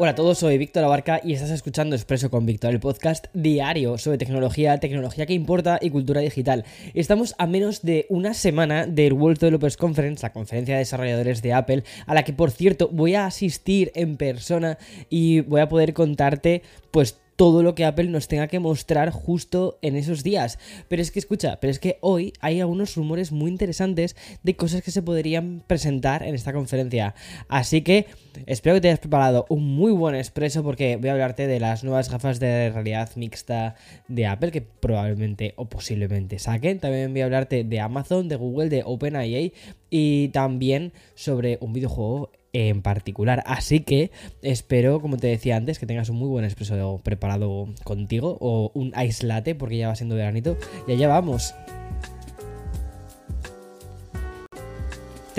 Hola a todos, soy Víctor Abarca y estás escuchando Expreso con Víctor, el podcast diario sobre tecnología, tecnología que importa y cultura digital. Estamos a menos de una semana del World Developers Conference, la conferencia de desarrolladores de Apple, a la que por cierto voy a asistir en persona y voy a poder contarte pues todo lo que Apple nos tenga que mostrar justo en esos días. Pero es que escucha, pero es que hoy hay algunos rumores muy interesantes de cosas que se podrían presentar en esta conferencia. Así que espero que te hayas preparado un muy buen expreso porque voy a hablarte de las nuevas gafas de realidad mixta de Apple que probablemente o posiblemente saquen. También voy a hablarte de Amazon, de Google, de OpenIA y también sobre un videojuego en particular. Así que espero, como te decía antes, que tengas un muy buen expreso preparado contigo o un ice latte porque ya va siendo veranito. Y allá vamos.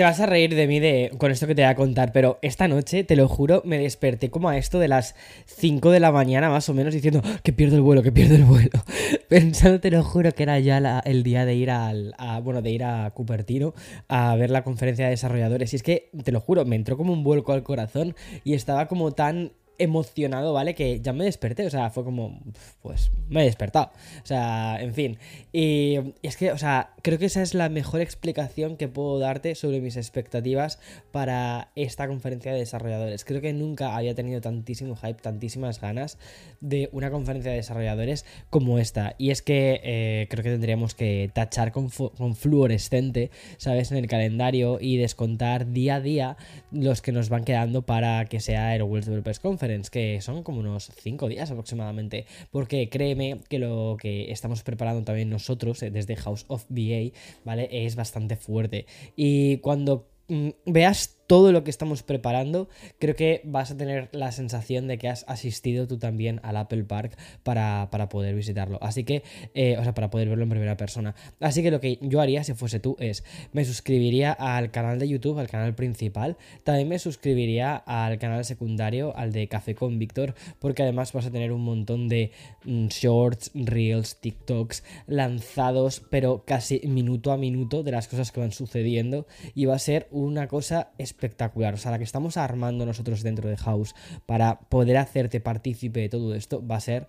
Te vas a reír de mí de, con esto que te voy a contar, pero esta noche, te lo juro, me desperté como a esto de las 5 de la mañana más o menos diciendo que pierdo el vuelo, que pierdo el vuelo. Pensando, te lo juro, que era ya el día de ir al, a, bueno, de ir a Cupertino a ver la conferencia de desarrolladores. Y es que, te lo juro, me entró como un vuelco al corazón y estaba como tan emocionado, ¿vale? Que ya me desperté, o sea, fue como, pues me he despertado, o sea, en fin. Y, es que, o sea, creo que esa es la mejor explicación que puedo darte sobre mis expectativas para esta conferencia de desarrolladores. Creo que nunca había tenido tantísimo hype, tantísimas ganas de una conferencia de desarrolladores como esta. Y es que eh, creo que tendríamos que tachar con, con fluorescente, ¿sabes? En el calendario y descontar día a día los que nos van quedando para que sea el World Developers Conference que son como unos 5 días aproximadamente, porque créeme que lo que estamos preparando también nosotros eh, desde House of VA, ¿vale? Es bastante fuerte. Y cuando mm, veas todo lo que estamos preparando, creo que vas a tener la sensación de que has asistido tú también al Apple Park para, poder visitarlo. Así que, eh, o sea, para poder verlo en primera persona. Así que lo que yo haría si fuese tú es, me suscribiría al canal de YouTube, al canal principal. También me suscribiría al canal secundario, al de Café con Víctor, porque además vas a tener un montón de mm, shorts, reels, TikToks lanzados, pero casi minuto a minuto de las cosas que van sucediendo. Y va a ser una cosa espectacular espectacular. O sea, la que estamos armando nosotros dentro de House para poder hacerte partícipe de todo esto va a ser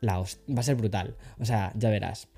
la va a ser brutal. O sea, ya verás.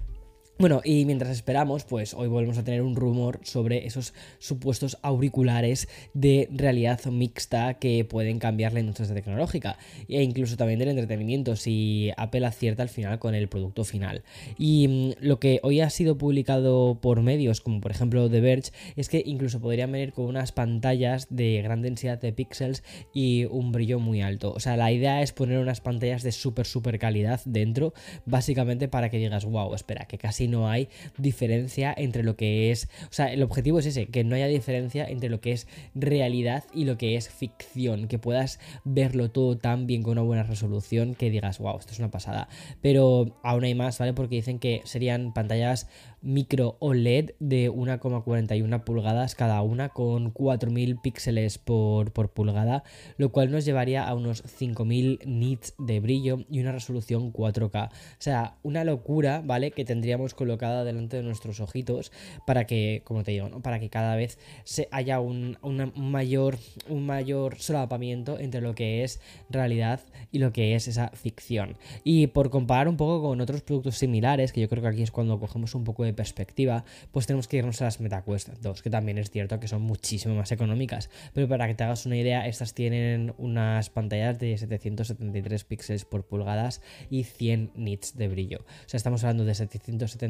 Bueno, y mientras esperamos, pues hoy volvemos a tener un rumor sobre esos supuestos auriculares de realidad mixta que pueden cambiar la industria tecnológica e incluso también del entretenimiento si Apple acierta al final con el producto final. Y mm, lo que hoy ha sido publicado por medios, como por ejemplo The Verge, es que incluso podrían venir con unas pantallas de gran densidad de píxeles y un brillo muy alto. O sea, la idea es poner unas pantallas de súper, súper calidad dentro, básicamente para que digas, wow, espera, que casi no hay diferencia entre lo que es, o sea, el objetivo es ese, que no haya diferencia entre lo que es realidad y lo que es ficción, que puedas verlo todo tan bien con una buena resolución que digas, wow, esto es una pasada. Pero aún hay más, ¿vale? Porque dicen que serían pantallas micro OLED de 1,41 pulgadas cada una con 4000 píxeles por, por, pulgada, lo cual nos llevaría a unos 5000 nits de brillo y una resolución 4K. O sea, una locura, ¿vale? Que tendríamos colocada delante de nuestros ojitos para que, como te digo, para que cada vez se haya un, mayor, un mayor solapamiento entre lo que es realidad y lo que es esa ficción. Y por comparar un poco con otros productos similares, que yo creo que aquí es cuando cogemos un poco de perspectiva, pues tenemos que irnos a las MetaQuest 2, que también es cierto que son muchísimo más económicas. Pero para que te hagas una idea, estas tienen unas pantallas de 773 píxeles por pulgadas y 100 nits de brillo. O sea, estamos hablando de 773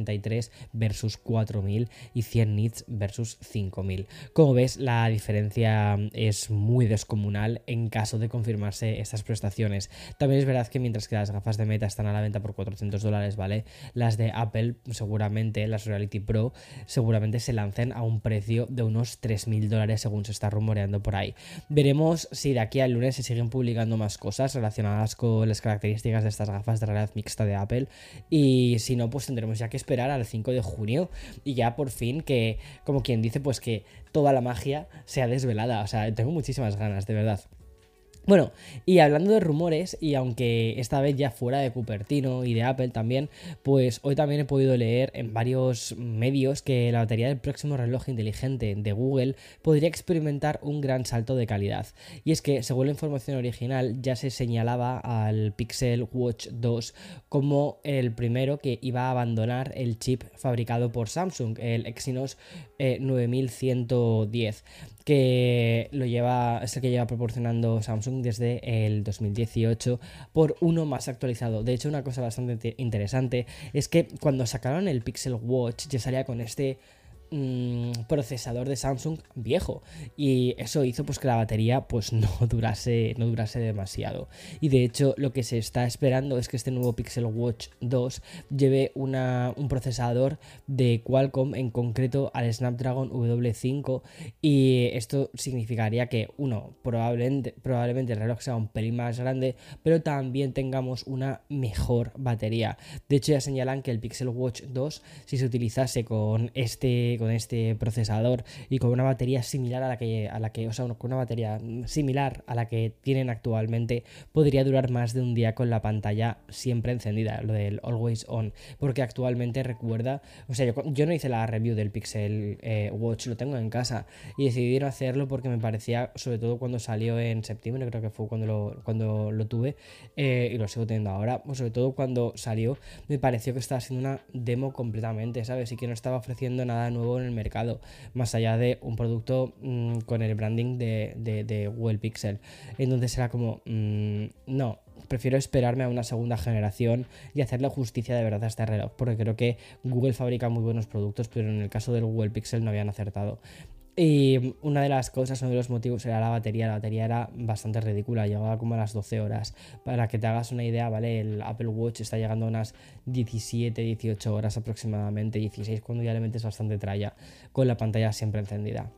versus 4000 y 100 nits versus 5000. Como ves, la diferencia es muy descomunal en caso de confirmarse estas prestaciones. También es verdad que mientras que las gafas de Meta están a la venta por 400 dólares, ¿vale? Las de Apple seguramente las Reality Pro seguramente se lancen a un precio de unos 3.000 dólares según se está rumoreando por ahí. Veremos si de aquí al lunes se siguen publicando más cosas relacionadas con las características de estas gafas de realidad mixta de Apple y si no pues tendremos ya que esperar al 5 de junio y ya por fin que como quien dice pues que toda la magia sea desvelada, o sea, tengo muchísimas ganas, de verdad. Bueno, y hablando de rumores, y aunque esta vez ya fuera de Cupertino y de Apple también, pues hoy también he podido leer en varios medios que la batería del próximo reloj inteligente de Google podría experimentar un gran salto de calidad. Y es que, según la información original, ya se señalaba al Pixel Watch 2 como el primero que iba a abandonar el chip fabricado por Samsung, el Exynos 9110 eh, que lo lleva, es el que lleva proporcionando Samsung desde el 2018 por uno más actualizado. De hecho, una cosa bastante interesante es que cuando sacaron el Pixel Watch ya salía con este Mm, procesador de Samsung viejo. Y eso hizo pues que la batería pues no durase no durase demasiado. Y de hecho lo que se está esperando es que este nuevo Pixel Watch 2 lleve una, un procesador de Qualcomm en concreto al Snapdragon W5 y esto significaría que uno probablemente, probablemente el reloj sea un pelín más grande pero también tengamos una mejor batería. De hecho ya señalan que el Pixel Watch 2 si se utilizase con este con este procesador y con una batería similar a la que, a la que, o sea, con una batería similar a la que tienen actualmente, podría durar más de un día con la pantalla siempre encendida, lo del always on, porque actualmente recuerda, o sea, yo, no hice la review del Pixel eh, Watch, lo tengo en casa y decidí no hacerlo porque me parecía, sobre todo cuando salió en septiembre, creo que fue cuando lo, cuando lo tuve eh, y lo sigo teniendo ahora, pues sobre todo cuando salió, me pareció que estaba siendo una demo completamente, ¿sabes? Y que no estaba ofreciendo nada nuevo en el mercado, más allá de un producto mm, con el branding de, de, Google Pixel. Entonces era como, mm, no, prefiero esperarme a una segunda generación y hacerle justicia de verdad a este reloj, porque creo que Google fabrica muy buenos productos, pero en el caso del Google Pixel no habían acertado. Y una de las cosas, uno de los motivos era la batería. La batería era bastante ridícula, llegaba como a las 12 horas. Para que te hagas una idea, ¿vale? El Apple Watch está llegando a unas 17, 18 horas aproximadamente, 16 cuando ya le metes bastante tralla, con la pantalla siempre encendida.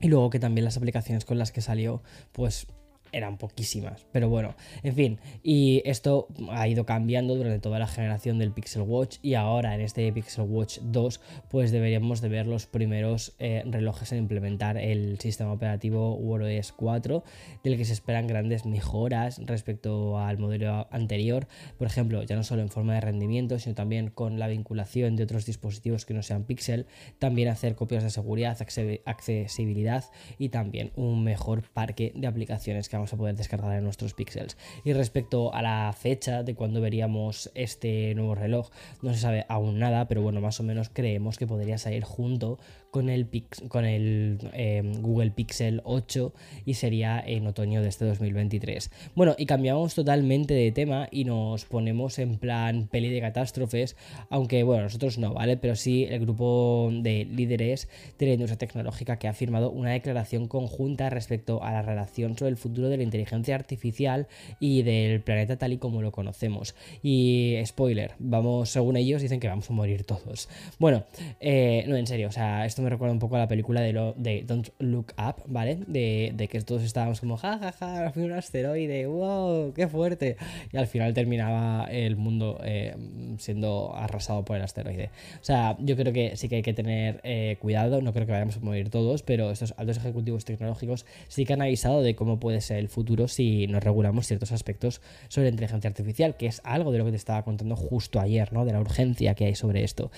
Y luego que también las aplicaciones con las que salió, pues eran poquísimas, pero bueno, en fin, y esto ha ido cambiando durante toda la generación del Pixel Watch y ahora en este Pixel Watch 2 pues deberíamos de ver los primeros eh, relojes en implementar el sistema operativo WatchOS 4 del que se esperan grandes mejoras respecto al modelo anterior, por ejemplo, ya no solo en forma de rendimiento, sino también con la vinculación de otros dispositivos que no sean Pixel, también hacer copias de seguridad, accesibilidad y también un mejor parque de aplicaciones que vamos a poder descargar en nuestros pixels. Y respecto a la fecha de cuando veríamos este nuevo reloj, no se sabe aún nada, pero bueno, más o menos creemos que podría salir junto con el, con el em, Google Pixel 8 y sería en otoño de este 2023. Bueno, y cambiamos totalmente de tema y nos ponemos en plan peli de catástrofes, aunque bueno, nosotros no, ¿vale? Pero sí el grupo de líderes de la industria tecnológica que ha firmado una declaración conjunta respecto a la relación sobre el futuro de la inteligencia artificial y del planeta tal y como lo conocemos. Y spoiler, vamos, según ellos, dicen que vamos a morir todos. Bueno, eh, no, en serio, o sea, esto me recuerda un poco a la película de, lo, de Don't Look Up, ¿vale? De, de que todos estábamos como, jajaja, ja, un asteroide, wow, qué fuerte. Y al final terminaba el mundo eh, siendo arrasado por el asteroide. O sea, yo creo que sí que hay que tener eh, cuidado, no creo que vayamos a morir todos, pero estos altos ejecutivos tecnológicos sí que han avisado de cómo puede ser el futuro si nos regulamos ciertos aspectos sobre inteligencia artificial, que es algo de lo que te estaba contando justo ayer, ¿no? De la urgencia que hay sobre esto.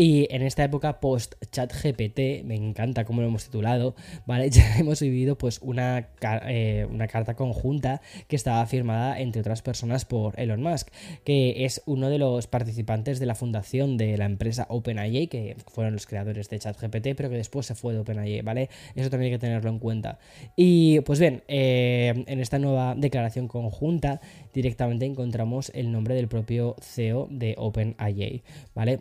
Y en esta época post-chat GPT, me encanta cómo lo hemos titulado, ¿vale? Ya hemos vivido pues una, eh, una carta conjunta que estaba firmada entre otras personas por Elon Musk, que es uno de los participantes de la fundación de la empresa OpenAI, que fueron los creadores de ChatGPT, pero que después se fue de OpenAI, ¿vale? Eso también hay que tenerlo en cuenta. Y pues bien, eh, en esta nueva declaración conjunta directamente encontramos el nombre del propio CEO de OpenAI, ¿vale?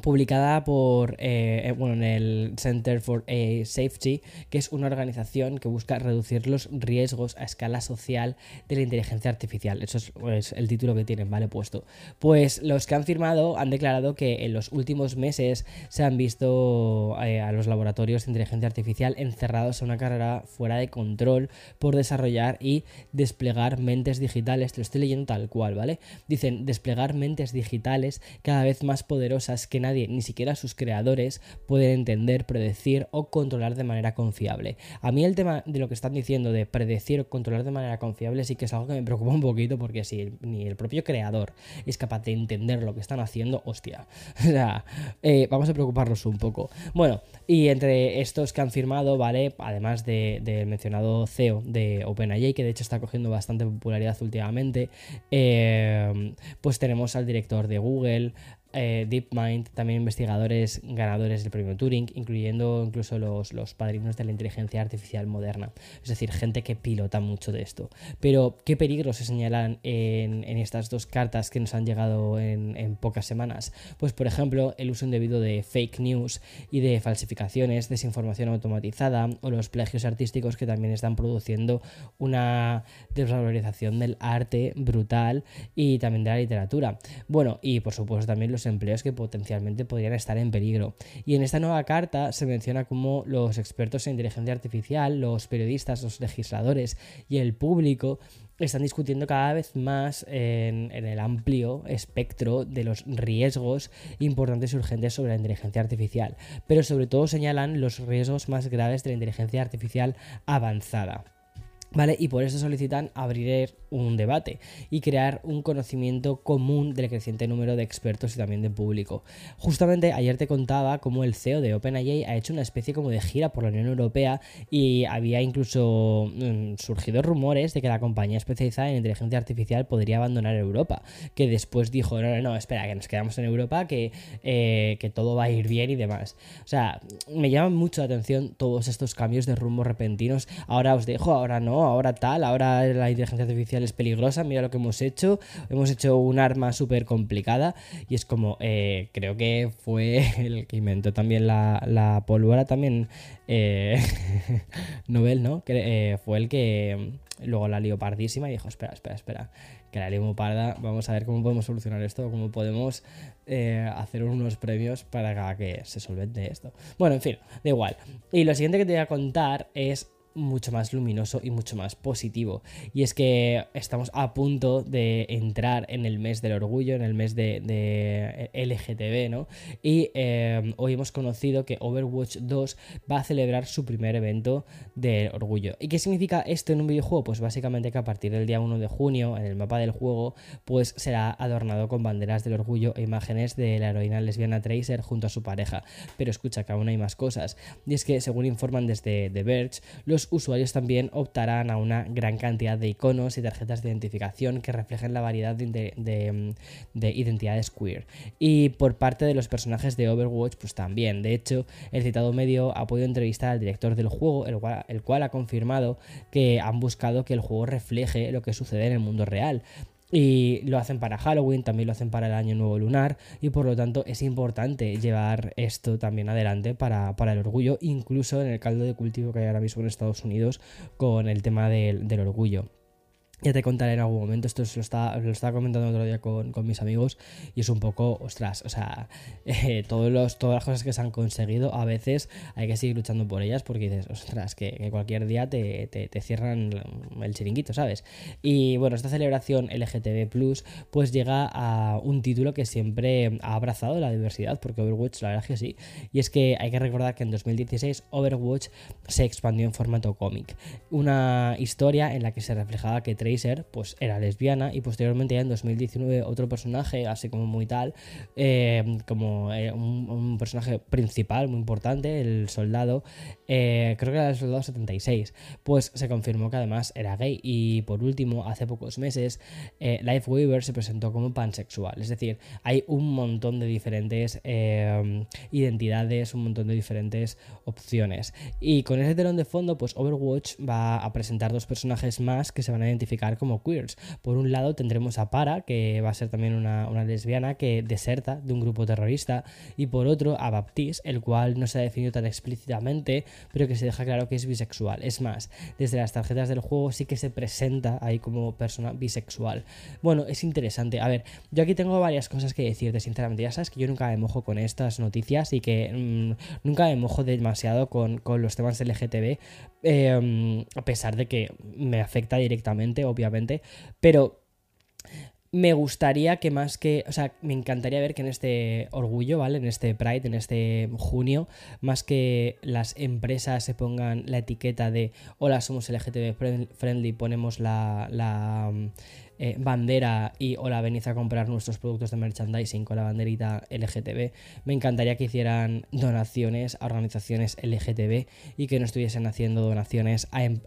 Publicada por eh, eh, bueno, en el Center for AI Safety, que es una organización que busca reducir los riesgos a escala social de la inteligencia artificial. Eso es pues, el título que tienen, ¿vale? Puesto. Pues los que han firmado han declarado que en los últimos meses se han visto eh, a los laboratorios de inteligencia artificial encerrados en una carrera fuera de control por desarrollar y desplegar mentes digitales. Te lo estoy leyendo tal cual, ¿vale? Dicen desplegar mentes digitales cada vez más poderosas que nadie, ni siquiera sus creadores, pueden entender, predecir o controlar de manera confiable. A mí el tema de lo que están diciendo de predecir o controlar de manera confiable sí que es algo que me preocupa un poquito porque si ni el propio creador es capaz de entender lo que están haciendo, hostia. O sea, eh, vamos a preocuparnos un poco. Bueno, y entre estos que han firmado, ¿vale? Además del de mencionado CEO de OpenAI, que de hecho está cogiendo bastante popularidad últimamente, eh, pues tenemos al director de Google, eh, DeepMind, también investigadores ganadores del premio Turing, incluyendo incluso los, los, padrinos de la inteligencia artificial moderna. Es decir, gente que pilota mucho de esto. Pero, ¿qué peligros se señalan en, estas dos cartas que nos han llegado en, en, pocas semanas? Pues, por ejemplo, el uso indebido de fake news y de falsificaciones, desinformación automatizada o los plagios artísticos que también están produciendo una desvalorización del arte brutal y también de la literatura. Bueno, y por supuesto también los empleos que potencialmente podrían estar en peligro. Y en esta nueva carta se menciona cómo los expertos en inteligencia artificial, los periodistas, los legisladores y el público están discutiendo cada vez más en, el amplio espectro de los riesgos importantes y urgentes sobre la inteligencia artificial, pero sobre todo señalan los riesgos más graves de la inteligencia artificial avanzada. ¿Vale? Y por eso solicitan abrir un debate y crear un conocimiento común del creciente número de expertos y también de público. Justamente ayer te contaba cómo el CEO de OpenAI ha hecho una especie como de gira por la Unión Europea y había incluso mm, surgido rumores de que la compañía especializada en inteligencia artificial podría abandonar Europa, que después dijo, no, no, espera, que nos quedamos en Europa, que, eh, que todo va a ir bien y demás. O sea, me llaman mucho la atención todos estos cambios de rumbo repentinos. Ahora os dejo, ahora no, ahora tal, ahora la inteligencia artificial es peligrosa, mira lo que hemos hecho, hemos hecho un arma súper complicada y es como, eh, creo que fue el que inventó también la, pólvora, también eh, Nobel, ¿no? Eh, fue el que luego la lió pardísima y dijo, espera, espera, espera, que la lió vamos a ver cómo podemos solucionar esto, cómo podemos hacer unos premios para que se solvente esto. Bueno, en fin, da igual. Y lo siguiente que te voy a contar es mucho más luminoso y mucho más positivo. Y es que estamos a punto de entrar en el mes del orgullo, en el mes de, LGTB, ¿no? Y em, hoy hemos conocido que Overwatch 2 va a celebrar su primer evento de orgullo. ¿Y qué significa esto en un videojuego? Pues básicamente que a partir del día 1 de junio, en el mapa del juego, pues será adornado con banderas del orgullo e imágenes de la heroína lesbiana Tracer junto a su pareja. Pero escucha que aún hay más cosas. Y es que, según informan desde The Verge, los usuarios también optarán a una gran cantidad de iconos y tarjetas de identificación que reflejen la variedad de, identidades queer. Y por parte de los personajes de Overwatch, pues también. De hecho, el citado medio ha podido entrevistar al director del juego, el cual, el cual ha confirmado que han buscado que el juego refleje lo que sucede en el mundo real. Y lo hacen para Halloween, también lo hacen para el Año Nuevo Lunar y por lo tanto es importante llevar esto también adelante para, el orgullo, incluso en el caldo de cultivo que hay ahora mismo en Estados Unidos con el tema del, del orgullo. Ya te contaré en algún momento, esto lo estaba, lo estaba comentando otro día con, mis amigos y es un poco, ostras, o sea, eh, todos los, todas las cosas que se han conseguido, a veces hay que seguir luchando por ellas porque dices, ostras, que, cualquier día te, te, cierran el chiringuito, ¿sabes? Y bueno, esta celebración LGTB Plus pues llega a un título que siempre ha abrazado la diversidad, porque Overwatch la verdad es que sí, y es que hay que recordar que en 2016 Overwatch se expandió en formato cómic, una historia en la que se reflejaba que pues era lesbiana y posteriormente ya en 2019 otro personaje, así como muy tal, eh, como eh, un, personaje principal muy importante, el soldado, eh, creo que era el soldado 76, pues se confirmó que además era gay y por último, hace pocos meses, Life Weaver se presentó como pansexual, es decir, hay un montón de diferentes identidades, un montón de diferentes opciones. Y con ese telón de fondo, pues Overwatch va a presentar dos personajes más que se van a identificar como queers. Por un lado tendremos a Para, que va a ser también una, lesbiana que deserta de un grupo terrorista, y por otro a Baptiste, el cual no se ha definido tan explícitamente, pero que se deja claro que es bisexual. Es más, desde las tarjetas del juego sí que se presenta ahí como persona bisexual. Bueno, es interesante. A ver, yo aquí tengo varias cosas que decirte, sinceramente. Ya sabes que yo nunca me mojo con estas noticias y que mm, nunca me mojo demasiado con, los temas LGTB, eh, a pesar de que me afecta directamente obviamente, pero me gustaría que más que, o sea, me encantaría ver que en este orgullo, ¿vale? En este Pride, en este junio, más que las empresas se pongan la etiqueta de hola, somos LGTB friendly, ponemos la, la eh, bandera y hola, venid a comprar nuestros productos de merchandising con la banderita LGTB. Me encantaría que hicieran donaciones a organizaciones LGTB y que no estuviesen haciendo donaciones a, em,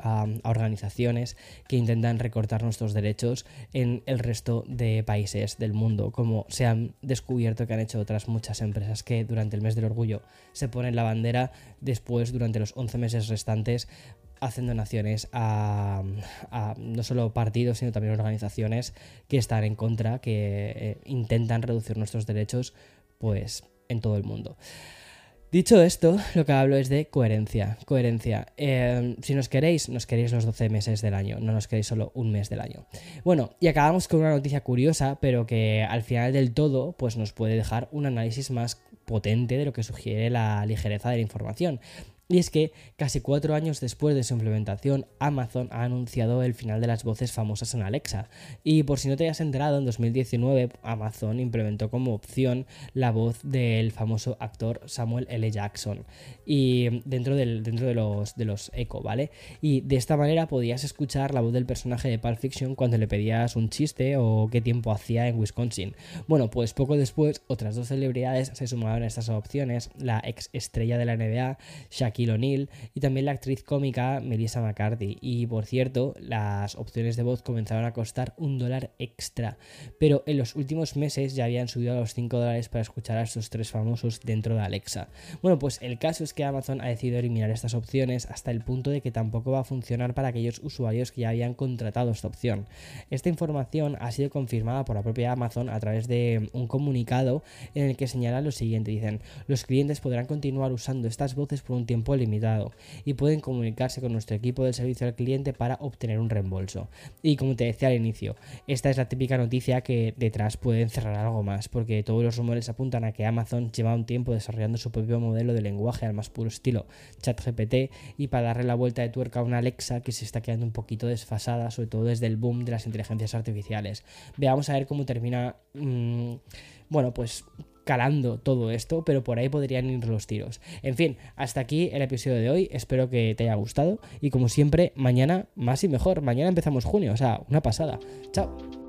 organizaciones que intentan recortar nuestros derechos en el resto de países del mundo, como se han descubierto que han hecho otras muchas empresas que durante el mes del orgullo se ponen la bandera, después durante los 11 meses restantes hacen donaciones a, no solo partidos, sino también organizaciones que están en contra, que eh, intentan reducir nuestros derechos, pues en todo el mundo. Dicho esto, lo que hablo es de coherencia. Coherencia. Eh, si nos queréis, nos queréis los 12 meses del año, no nos queréis solo un mes del año. Bueno, y acabamos con una noticia curiosa, pero que al final del todo, pues nos puede dejar un análisis más potente de lo que sugiere la ligereza de la información. Y es que casi cuatro años después de su implementación, Amazon ha anunciado el final de las voces famosas en Alexa. Y por si no te hayas enterado, en 2019 Amazon implementó como opción la voz del famoso actor Samuel L. Jackson. Y dentro, del, dentro de, los, de los Echo, ¿vale? Y de esta manera podías escuchar la voz del personaje de Pulp Fiction cuando le pedías un chiste o qué tiempo hacía en Wisconsin. Bueno, pues poco después, otras dos celebridades se sumaron a estas opciones: la ex estrella de la NBA, Shaq Shaquille O'Neal y también la actriz cómica Melissa McCarthy. Y por cierto, las opciones de voz comenzaron a costar un dólar extra, pero en los últimos meses ya habían subido a los 5 dólares para escuchar a estos tres famosos dentro de Alexa. Bueno, pues el caso es que Amazon ha decidido eliminar estas opciones hasta el punto de que tampoco va a funcionar para aquellos usuarios que ya habían contratado esta opción. Esta información ha sido confirmada por la propia Amazon a través de un comunicado en el que señala lo siguiente, dicen, los clientes podrán continuar usando estas voces por un tiempo limitado y pueden comunicarse con nuestro equipo de servicio al cliente para obtener un reembolso. Y como te decía al inicio, esta es la típica noticia que detrás puede encerrar algo más, porque todos los rumores apuntan a que Amazon lleva un tiempo desarrollando su propio modelo de lenguaje al más puro estilo ChatGPT y para darle la vuelta de tuerca a una Alexa que se está quedando un poquito desfasada, sobre todo desde el boom de las inteligencias artificiales. Veamos a ver cómo termina, mm, bueno, pues calando todo esto, pero por ahí podrían ir los tiros. En fin, hasta aquí el episodio de hoy, espero que te haya gustado y como siempre, mañana más y mejor, mañana empezamos junio, o sea, una pasada. Chao.